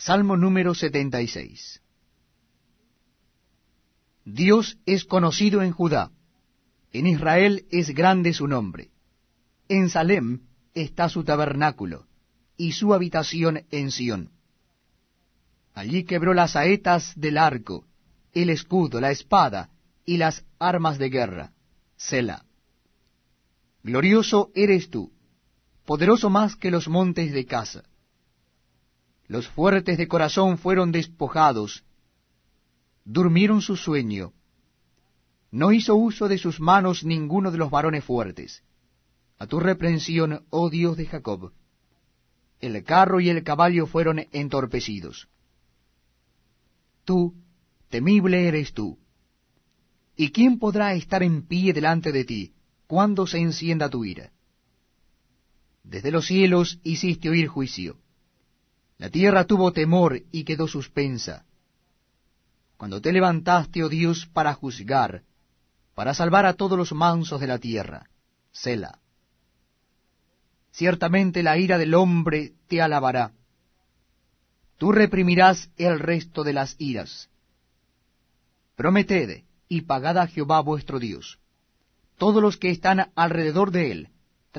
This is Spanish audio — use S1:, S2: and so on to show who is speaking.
S1: Salmo número 76. Dios es conocido en Judá, en Israel es grande su nombre. En Salem está su tabernáculo, y su habitación en Sión. Allí quebró las saetas del arco, el escudo, la espada y las armas de guerra. Sela. Glorioso eres tú, poderoso más que los montes de casa. Los fuertes de corazón fueron despojados, durmieron su sueño. No hizo uso de sus manos ninguno de los varones fuertes. A tu reprensión, oh Dios de Jacob. El carro y el caballo fueron entorpecidos. Tú, temible eres tú. ¿Y quién podrá estar en pie delante de ti cuando se encienda tu ira? Desde los cielos hiciste oír juicio la tierra tuvo temor y quedó suspensa. Cuando te levantaste, oh Dios, para juzgar, para salvar a todos los mansos de la tierra. Sela. Ciertamente la ira del hombre te alabará. Tú reprimirás el resto de las iras. Prometed y pagad a Jehová vuestro Dios, todos los que están alrededor de él,